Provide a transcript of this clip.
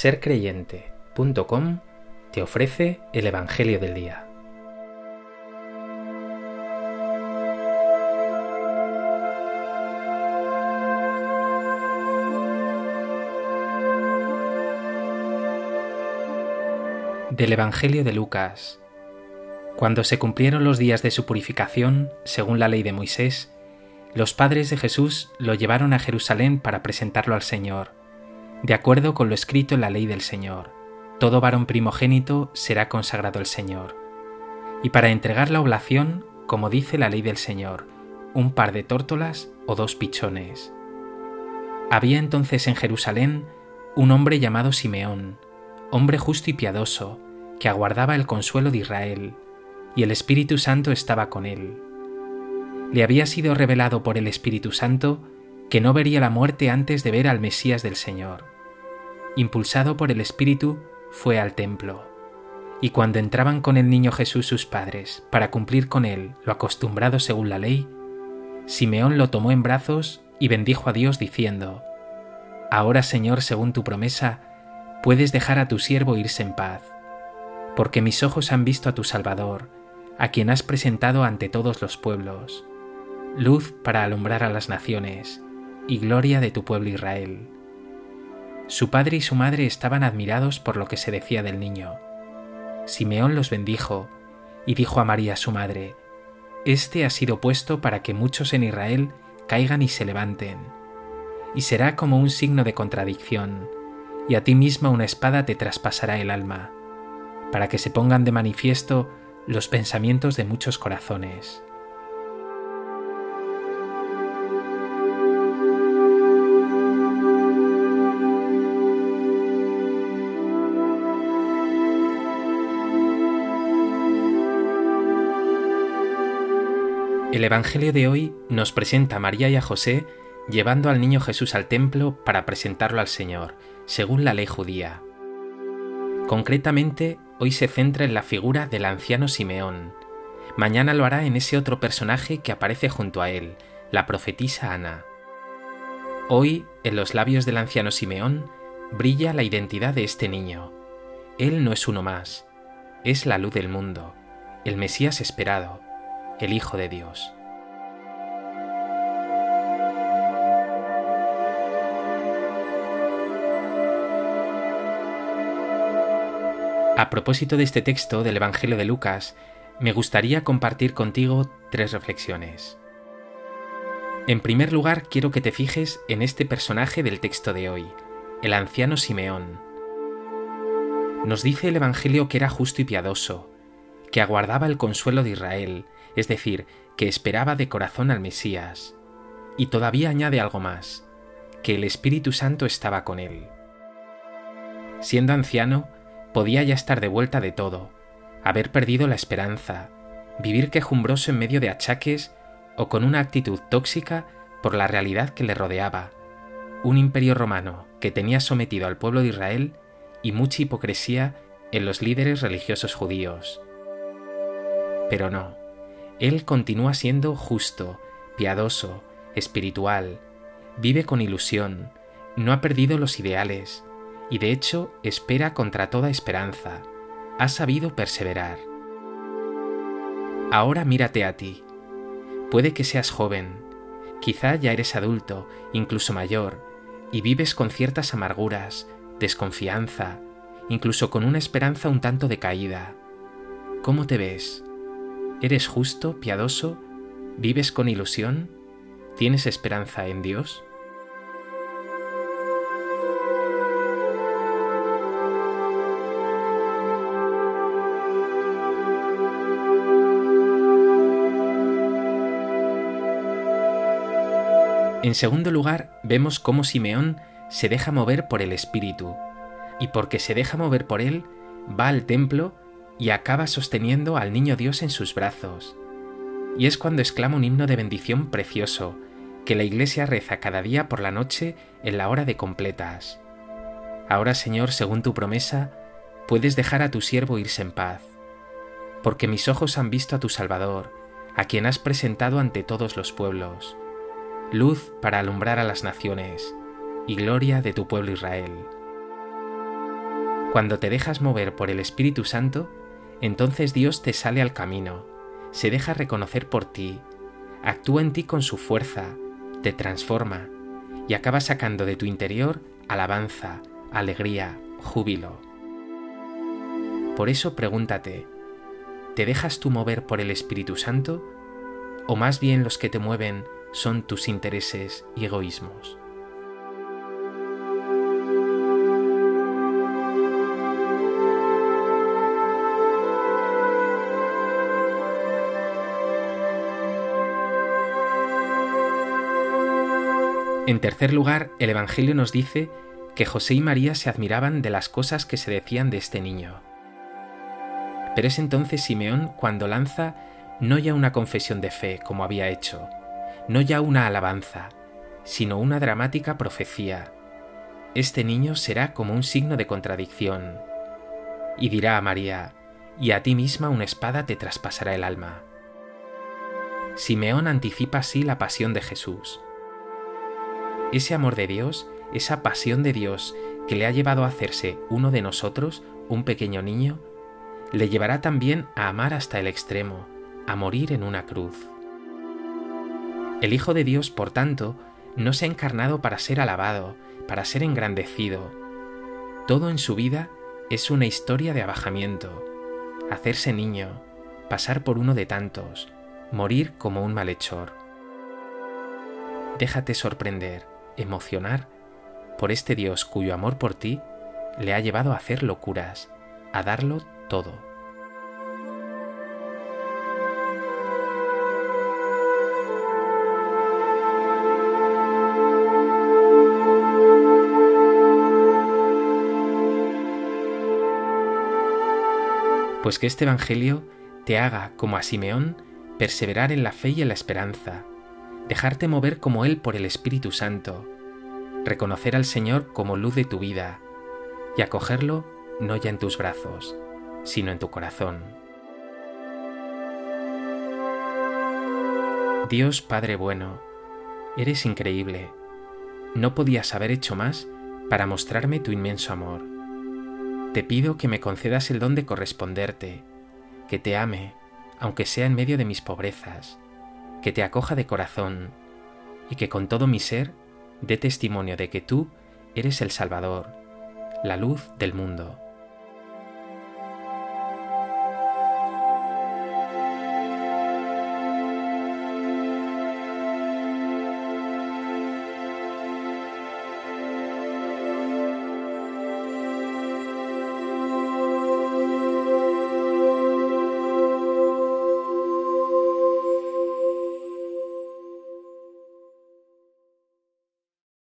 sercreyente.com te ofrece el Evangelio del Día. Del Evangelio de Lucas. Cuando se cumplieron los días de su purificación, según la ley de Moisés, los padres de Jesús lo llevaron a Jerusalén para presentarlo al Señor de acuerdo con lo escrito en la ley del Señor. Todo varón primogénito será consagrado al Señor. Y para entregar la oblación, como dice la ley del Señor, un par de tórtolas o dos pichones. Había entonces en Jerusalén un hombre llamado Simeón, hombre justo y piadoso, que aguardaba el consuelo de Israel, y el Espíritu Santo estaba con él. Le había sido revelado por el Espíritu Santo que no vería la muerte antes de ver al Mesías del Señor. Impulsado por el Espíritu, fue al templo. Y cuando entraban con el niño Jesús sus padres para cumplir con él lo acostumbrado según la ley, Simeón lo tomó en brazos y bendijo a Dios diciendo, Ahora Señor, según tu promesa, puedes dejar a tu siervo irse en paz, porque mis ojos han visto a tu Salvador, a quien has presentado ante todos los pueblos, luz para alumbrar a las naciones y gloria de tu pueblo Israel. Su padre y su madre estaban admirados por lo que se decía del niño. Simeón los bendijo y dijo a María su madre, Este ha sido puesto para que muchos en Israel caigan y se levanten, y será como un signo de contradicción, y a ti misma una espada te traspasará el alma, para que se pongan de manifiesto los pensamientos de muchos corazones. El Evangelio de hoy nos presenta a María y a José llevando al niño Jesús al templo para presentarlo al Señor, según la ley judía. Concretamente, hoy se centra en la figura del anciano Simeón. Mañana lo hará en ese otro personaje que aparece junto a él, la profetisa Ana. Hoy, en los labios del anciano Simeón, brilla la identidad de este niño. Él no es uno más, es la luz del mundo, el Mesías esperado, el Hijo de Dios. A propósito de este texto del Evangelio de Lucas, me gustaría compartir contigo tres reflexiones. En primer lugar, quiero que te fijes en este personaje del texto de hoy, el anciano Simeón. Nos dice el Evangelio que era justo y piadoso, que aguardaba el consuelo de Israel, es decir, que esperaba de corazón al Mesías. Y todavía añade algo más, que el Espíritu Santo estaba con él. Siendo anciano, podía ya estar de vuelta de todo, haber perdido la esperanza, vivir quejumbroso en medio de achaques o con una actitud tóxica por la realidad que le rodeaba, un imperio romano que tenía sometido al pueblo de Israel y mucha hipocresía en los líderes religiosos judíos. Pero no, él continúa siendo justo, piadoso, espiritual, vive con ilusión, no ha perdido los ideales, y de hecho espera contra toda esperanza, ha sabido perseverar. Ahora mírate a ti. Puede que seas joven, quizá ya eres adulto, incluso mayor, y vives con ciertas amarguras, desconfianza, incluso con una esperanza un tanto decaída. ¿Cómo te ves? ¿Eres justo, piadoso? ¿Vives con ilusión? ¿Tienes esperanza en Dios? En segundo lugar, vemos cómo Simeón se deja mover por el Espíritu, y porque se deja mover por él, va al templo y acaba sosteniendo al niño Dios en sus brazos. Y es cuando exclama un himno de bendición precioso, que la Iglesia reza cada día por la noche en la hora de completas. Ahora, Señor, según tu promesa, puedes dejar a tu siervo irse en paz, porque mis ojos han visto a tu Salvador, a quien has presentado ante todos los pueblos, luz para alumbrar a las naciones, y gloria de tu pueblo Israel. Cuando te dejas mover por el Espíritu Santo, entonces Dios te sale al camino, se deja reconocer por ti, actúa en ti con su fuerza, te transforma y acaba sacando de tu interior alabanza, alegría, júbilo. Por eso pregúntate, ¿te dejas tú mover por el Espíritu Santo? ¿O más bien los que te mueven son tus intereses y egoísmos? En tercer lugar, el Evangelio nos dice que José y María se admiraban de las cosas que se decían de este niño. Pero es entonces Simeón cuando lanza no ya una confesión de fe como había hecho, no ya una alabanza, sino una dramática profecía. Este niño será como un signo de contradicción. Y dirá a María, y a ti misma una espada te traspasará el alma. Simeón anticipa así la pasión de Jesús ese amor de Dios, esa pasión de Dios que le ha llevado a hacerse uno de nosotros, un pequeño niño, le llevará también a amar hasta el extremo, a morir en una cruz. El Hijo de Dios, por tanto, no se ha encarnado para ser alabado, para ser engrandecido. Todo en su vida es una historia de abajamiento, hacerse niño, pasar por uno de tantos, morir como un malhechor. Déjate sorprender emocionar por este Dios cuyo amor por ti le ha llevado a hacer locuras, a darlo todo. Pues que este Evangelio te haga, como a Simeón, perseverar en la fe y en la esperanza, dejarte mover como Él por el Espíritu Santo, reconocer al Señor como luz de tu vida y acogerlo no ya en tus brazos, sino en tu corazón. Dios Padre bueno, eres increíble. No podías haber hecho más para mostrarme tu inmenso amor. Te pido que me concedas el don de corresponderte, que te ame, aunque sea en medio de mis pobrezas, que te acoja de corazón y que con todo mi ser dé testimonio de que tú eres el Salvador, la luz del mundo.